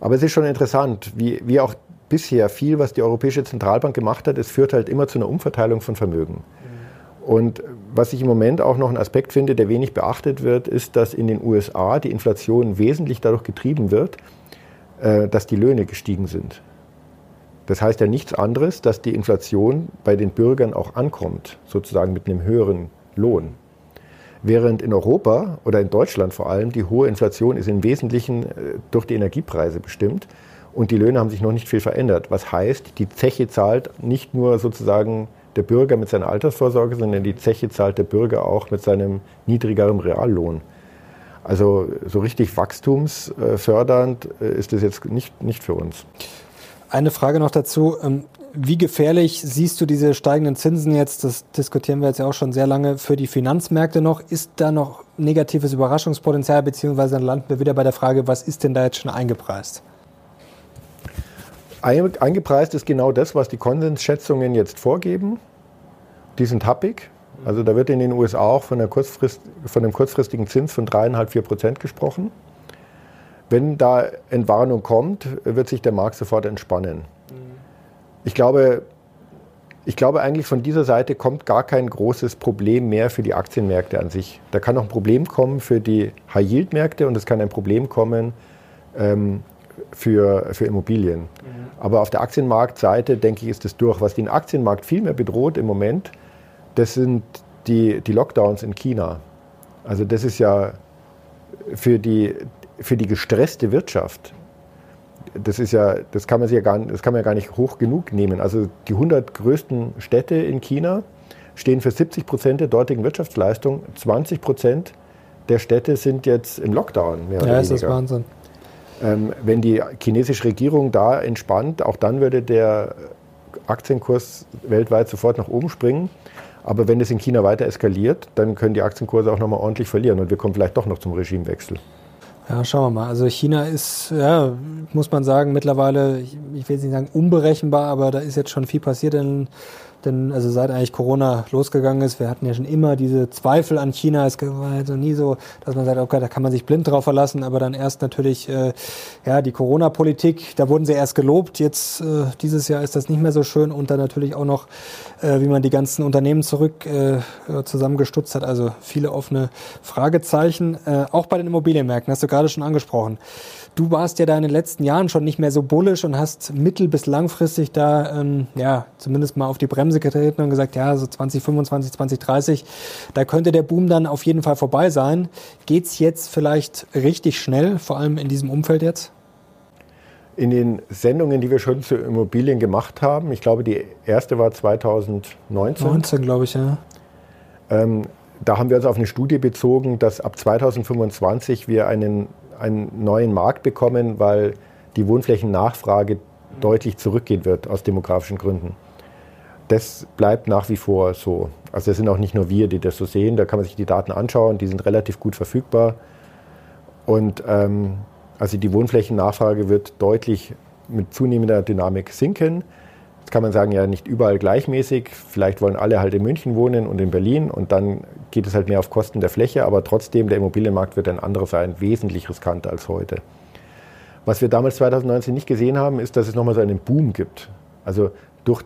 Aber es ist schon interessant, wie, wie auch bisher viel, was die Europäische Zentralbank gemacht hat, es führt halt immer zu einer Umverteilung von Vermögen. Und was ich im Moment auch noch einen Aspekt finde, der wenig beachtet wird, ist, dass in den USA die Inflation wesentlich dadurch getrieben wird, äh, dass die Löhne gestiegen sind. Das heißt ja nichts anderes, dass die Inflation bei den Bürgern auch ankommt, sozusagen mit einem höheren Lohn. Während in Europa oder in Deutschland vor allem die hohe Inflation ist im Wesentlichen äh, durch die Energiepreise bestimmt und die Löhne haben sich noch nicht viel verändert. Was heißt, die Zeche zahlt nicht nur sozusagen der Bürger mit seiner Altersvorsorge, sondern die Zeche zahlt der Bürger auch mit seinem niedrigeren Reallohn. Also so richtig wachstumsfördernd äh, ist das jetzt nicht, nicht für uns. Eine Frage noch dazu. Ähm, wie gefährlich siehst du diese steigenden Zinsen jetzt, das diskutieren wir jetzt ja auch schon sehr lange, für die Finanzmärkte noch? Ist da noch negatives Überraschungspotenzial, beziehungsweise dann landen wir wieder bei der Frage, was ist denn da jetzt schon eingepreist? Eingepreist ist genau das, was die Konsensschätzungen jetzt vorgeben. Die sind happig. Also da wird in den USA auch von, von einem kurzfristigen Zins von 3,5, 4 Prozent gesprochen. Wenn da Entwarnung kommt, wird sich der Markt sofort entspannen. Ich glaube, ich glaube eigentlich von dieser Seite kommt gar kein großes Problem mehr für die Aktienmärkte an sich. Da kann noch ein Problem kommen für die High-Yield-Märkte und es kann ein Problem kommen ähm, für, für Immobilien. Mhm. Aber auf der Aktienmarktseite, denke ich, ist es durch. Was den Aktienmarkt viel mehr bedroht im Moment, das sind die, die Lockdowns in China. Also das ist ja für die, für die gestresste Wirtschaft, das ist ja, das kann man sich ja gar, das kann man ja gar nicht hoch genug nehmen. Also die 100 größten Städte in China stehen für 70 Prozent der dortigen Wirtschaftsleistung. 20 Prozent der Städte sind jetzt im Lockdown. Mehr ja, ist das Wahnsinn. Ähm, wenn die chinesische Regierung da entspannt, auch dann würde der Aktienkurs weltweit sofort nach oben springen. Aber wenn es in China weiter eskaliert, dann können die Aktienkurse auch nochmal ordentlich verlieren und wir kommen vielleicht doch noch zum Regimewechsel. Ja, schauen wir mal. Also China ist, ja, muss man sagen, mittlerweile, ich will nicht sagen unberechenbar, aber da ist jetzt schon viel passiert in denn also seit eigentlich Corona losgegangen ist, wir hatten ja schon immer diese Zweifel an China. Es war also nie so, dass man sagt, okay, da kann man sich blind drauf verlassen. Aber dann erst natürlich äh, ja die Corona-Politik. Da wurden sie erst gelobt. Jetzt äh, dieses Jahr ist das nicht mehr so schön. Und dann natürlich auch noch, äh, wie man die ganzen Unternehmen zurück äh, zusammengestutzt hat. Also viele offene Fragezeichen. Äh, auch bei den Immobilienmärkten hast du gerade schon angesprochen. Du warst ja da in den letzten Jahren schon nicht mehr so bullisch und hast mittel- bis langfristig da, ähm, ja, zumindest mal auf die Bremse getreten und gesagt, ja, so 2025, 2030, da könnte der Boom dann auf jeden Fall vorbei sein. Geht's jetzt vielleicht richtig schnell, vor allem in diesem Umfeld jetzt? In den Sendungen, die wir schon zu Immobilien gemacht haben, ich glaube, die erste war 2019. 19, glaube ich, ja. Ähm, da haben wir uns auf eine Studie bezogen, dass ab 2025 wir einen einen neuen Markt bekommen, weil die Wohnflächennachfrage deutlich zurückgehen wird aus demografischen Gründen. Das bleibt nach wie vor so. Also es sind auch nicht nur wir, die das so sehen. Da kann man sich die Daten anschauen, die sind relativ gut verfügbar. Und ähm, also die Wohnflächennachfrage wird deutlich mit zunehmender Dynamik sinken. Jetzt kann man sagen, ja, nicht überall gleichmäßig. Vielleicht wollen alle halt in München wohnen und in Berlin und dann geht es halt mehr auf Kosten der Fläche, aber trotzdem, der Immobilienmarkt wird ein anderer sein, wesentlich riskanter als heute. Was wir damals 2019 nicht gesehen haben, ist, dass es nochmal so einen Boom gibt. Also durch,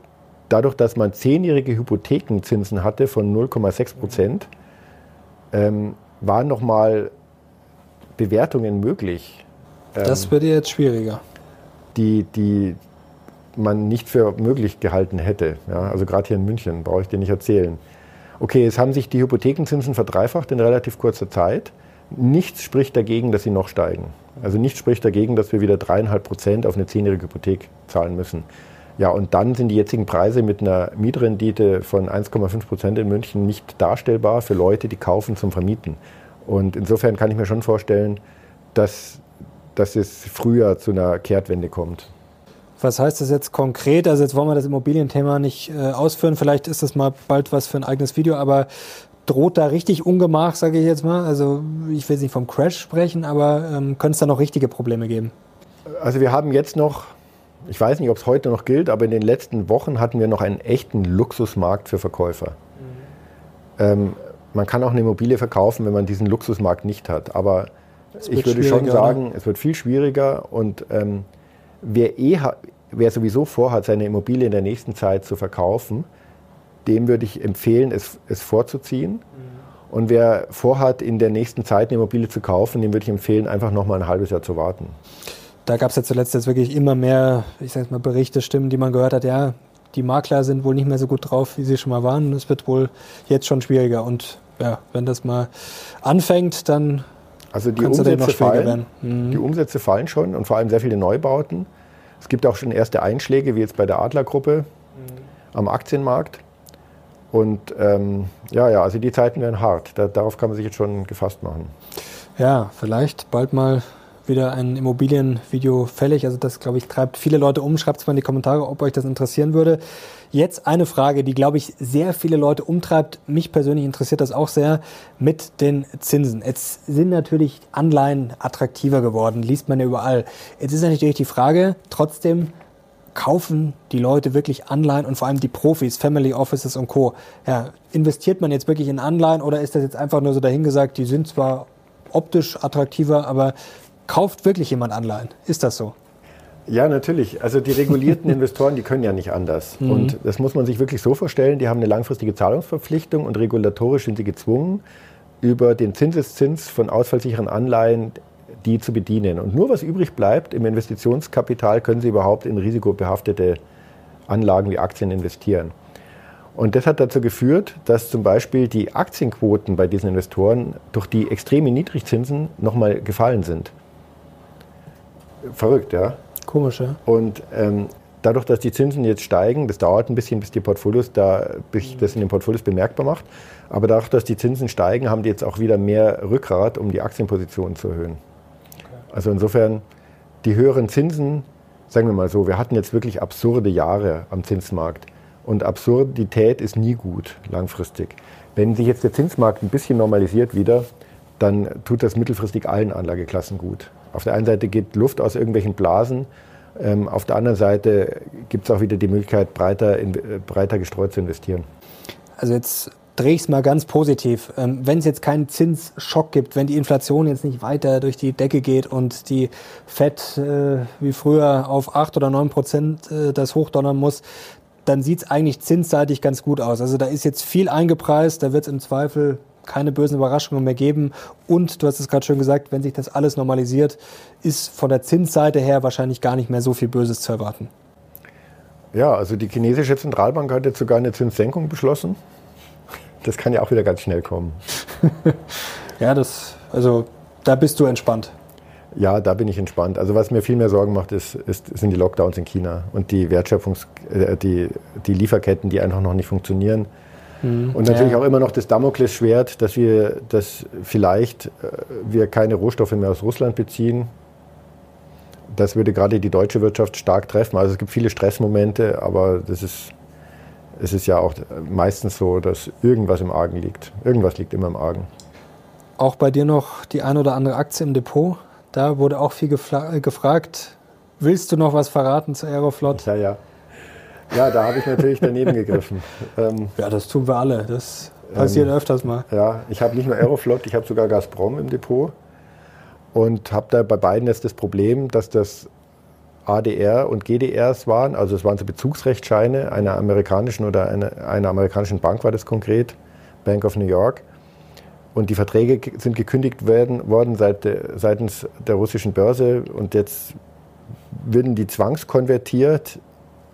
dadurch, dass man zehnjährige Hypothekenzinsen hatte von 0,6 Prozent, ähm, waren nochmal Bewertungen möglich. Ähm, das wird jetzt schwieriger. Die, die, man nicht für möglich gehalten hätte. Ja, also gerade hier in München, brauche ich dir nicht erzählen. Okay, es haben sich die Hypothekenzinsen verdreifacht in relativ kurzer Zeit. Nichts spricht dagegen, dass sie noch steigen. Also nichts spricht dagegen, dass wir wieder dreieinhalb Prozent auf eine zehnjährige Hypothek zahlen müssen. Ja, und dann sind die jetzigen Preise mit einer Mietrendite von 1,5 Prozent in München nicht darstellbar für Leute, die kaufen zum Vermieten. Und insofern kann ich mir schon vorstellen, dass, dass es früher zu einer Kehrtwende kommt. Was heißt das jetzt konkret? Also jetzt wollen wir das Immobilienthema nicht äh, ausführen. Vielleicht ist das mal bald was für ein eigenes Video, aber droht da richtig Ungemach, sage ich jetzt mal? Also ich will jetzt nicht vom Crash sprechen, aber ähm, könnte es da noch richtige Probleme geben? Also wir haben jetzt noch, ich weiß nicht, ob es heute noch gilt, aber in den letzten Wochen hatten wir noch einen echten Luxusmarkt für Verkäufer. Mhm. Ähm, man kann auch eine Immobilie verkaufen, wenn man diesen Luxusmarkt nicht hat. Aber ich würde schon sagen, oder? es wird viel schwieriger und ähm, wer, eh wer sowieso vorhat, seine Immobilie in der nächsten Zeit zu verkaufen, dem würde ich empfehlen, es, es vorzuziehen. Mhm. Und wer vorhat, in der nächsten Zeit eine Immobilie zu kaufen, dem würde ich empfehlen, einfach noch mal ein halbes Jahr zu warten. Da gab es ja zuletzt jetzt wirklich immer mehr, ich sag mal, Berichte, Stimmen, die man gehört hat, ja, die Makler sind wohl nicht mehr so gut drauf, wie sie schon mal waren. Es wird wohl jetzt schon schwieriger. Und ja, wenn das mal anfängt, dann also die Umsätze, fallen, mhm. die Umsätze fallen schon und vor allem sehr viele Neubauten. Es gibt auch schon erste Einschläge, wie jetzt bei der Adlergruppe mhm. am Aktienmarkt. Und ähm, ja, ja, also die Zeiten werden hart. Da, darauf kann man sich jetzt schon gefasst machen. Ja, vielleicht bald mal wieder ein Immobilienvideo fällig. Also das, glaube ich, treibt viele Leute um. Schreibt es mal in die Kommentare, ob euch das interessieren würde. Jetzt eine Frage, die, glaube ich, sehr viele Leute umtreibt. Mich persönlich interessiert das auch sehr mit den Zinsen. Jetzt sind natürlich Anleihen attraktiver geworden, liest man ja überall. Jetzt ist natürlich die Frage, trotzdem, kaufen die Leute wirklich Anleihen und vor allem die Profis, Family Offices und Co. Ja, investiert man jetzt wirklich in Anleihen oder ist das jetzt einfach nur so dahingesagt, die sind zwar optisch attraktiver, aber kauft wirklich jemand Anleihen? Ist das so? Ja, natürlich. Also die regulierten Investoren, die können ja nicht anders. Mhm. Und das muss man sich wirklich so vorstellen, die haben eine langfristige Zahlungsverpflichtung und regulatorisch sind sie gezwungen, über den Zinseszins von ausfallsicheren Anleihen die zu bedienen. Und nur was übrig bleibt im Investitionskapital, können Sie überhaupt in risikobehaftete Anlagen wie Aktien investieren. Und das hat dazu geführt, dass zum Beispiel die Aktienquoten bei diesen Investoren durch die extremen Niedrigzinsen nochmal gefallen sind. Verrückt, ja? Komisch, ja. Und ähm, dadurch, dass die Zinsen jetzt steigen, das dauert ein bisschen, bis die Portfolios da, bis das in den Portfolios bemerkbar macht. Aber dadurch, dass die Zinsen steigen, haben die jetzt auch wieder mehr Rückgrat, um die Aktienpositionen zu erhöhen. Also insofern, die höheren Zinsen, sagen wir mal so, wir hatten jetzt wirklich absurde Jahre am Zinsmarkt. Und Absurdität ist nie gut, langfristig. Wenn sich jetzt der Zinsmarkt ein bisschen normalisiert wieder, dann tut das mittelfristig allen Anlageklassen gut. Auf der einen Seite geht Luft aus irgendwelchen Blasen, ähm, auf der anderen Seite gibt es auch wieder die Möglichkeit, breiter, in, äh, breiter gestreut zu investieren. Also jetzt drehe ich es mal ganz positiv. Ähm, wenn es jetzt keinen Zinsschock gibt, wenn die Inflation jetzt nicht weiter durch die Decke geht und die FED äh, wie früher auf 8 oder 9 Prozent äh, das hochdonnern muss, dann sieht es eigentlich zinsseitig ganz gut aus. Also da ist jetzt viel eingepreist, da wird es im Zweifel keine bösen Überraschungen mehr geben. Und du hast es gerade schon gesagt, wenn sich das alles normalisiert, ist von der Zinsseite her wahrscheinlich gar nicht mehr so viel Böses zu erwarten. Ja, also die chinesische Zentralbank hat jetzt sogar eine Zinssenkung beschlossen. Das kann ja auch wieder ganz schnell kommen. ja, das, also da bist du entspannt. Ja, da bin ich entspannt. Also was mir viel mehr Sorgen macht, ist, ist, sind die Lockdowns in China und die Wertschöpfungs-, äh, die, die Lieferketten, die einfach noch nicht funktionieren. Mhm. Und natürlich ja. auch immer noch das Damoklesschwert, dass wir, dass vielleicht äh, wir keine Rohstoffe mehr aus Russland beziehen. Das würde gerade die deutsche Wirtschaft stark treffen. Also es gibt viele Stressmomente, aber das ist es ist ja auch meistens so, dass irgendwas im Argen liegt. Irgendwas liegt immer im Argen. Auch bei dir noch die ein oder andere Aktie im Depot. Da wurde auch viel gefragt. Willst du noch was verraten zu Aeroflot? Ja, ja. Ja, da habe ich natürlich daneben gegriffen. Ähm, ja, das tun wir alle. Das passiert ähm, öfters mal. Ja, ich habe nicht nur Aeroflot, ich habe sogar Gazprom im Depot. Und habe da bei beiden jetzt das Problem, dass das ADR und GDRs waren. Also es waren so Bezugsrechtsscheine einer amerikanischen oder einer, einer amerikanischen Bank war das konkret, Bank of New York. Und die Verträge sind gekündigt werden, worden seit, seitens der russischen Börse und jetzt werden die zwangskonvertiert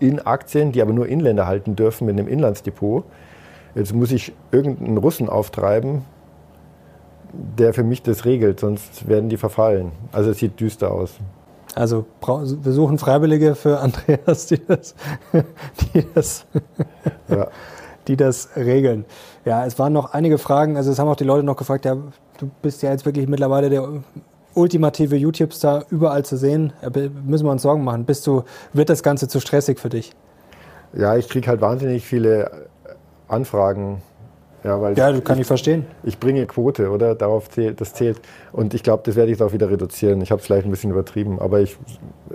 in Aktien, die aber nur Inländer halten dürfen mit einem Inlandsdepot. Jetzt muss ich irgendeinen Russen auftreiben, der für mich das regelt, sonst werden die verfallen. Also es sieht düster aus. Also wir suchen Freiwillige für Andreas, die das, die das, ja. die das regeln. Ja, es waren noch einige Fragen. Also es haben auch die Leute noch gefragt, ja, du bist ja jetzt wirklich mittlerweile der ultimative YouTube-Star überall zu sehen. Müssen wir uns Sorgen machen. Bist du, wird das Ganze zu stressig für dich? Ja, ich kriege halt wahnsinnig viele Anfragen ja, weil ja, kann ich, ich verstehen. Ich bringe Quote, oder? Darauf zählt, das zählt. Und ich glaube, das werde ich auch wieder reduzieren. Ich habe es vielleicht ein bisschen übertrieben, aber ich,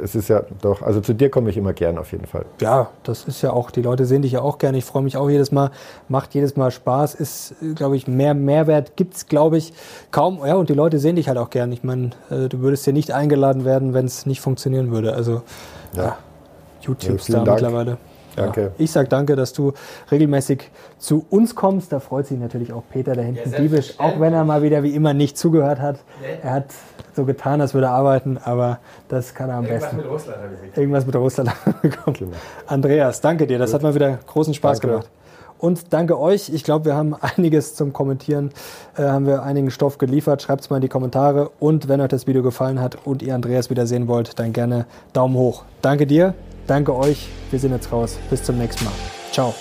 es ist ja doch, also zu dir komme ich immer gern auf jeden Fall. Ja, das ist ja auch, die Leute sehen dich ja auch gerne. Ich freue mich auch jedes Mal, macht jedes Mal Spaß, ist, glaube ich, mehr Mehrwert gibt es, glaube ich, kaum. Ja, und die Leute sehen dich halt auch gern. Ich meine, äh, du würdest hier nicht eingeladen werden, wenn es nicht funktionieren würde. Also, ja, ja YouTube-Star ja, mittlerweile. Danke. Ja, ich sage danke, dass du regelmäßig zu uns kommst. Da freut sich natürlich auch Peter da hinten ja, diebisch, auch wenn er mal wieder wie immer nicht zugehört hat. Er hat so getan, als würde er arbeiten, aber das kann er am Irgendwas besten. Irgendwas mit Russland habe ich Irgendwas mit Russland bekommen. Genau. Andreas, danke dir. Das Gut. hat mal wieder großen Spaß danke. gemacht. Und danke euch. Ich glaube, wir haben einiges zum Kommentieren, äh, haben wir einigen Stoff geliefert. Schreibt es mal in die Kommentare. Und wenn euch das Video gefallen hat und ihr Andreas wieder sehen wollt, dann gerne Daumen hoch. Danke dir. Danke euch. Wir sind jetzt raus. Bis zum nächsten Mal. Ciao.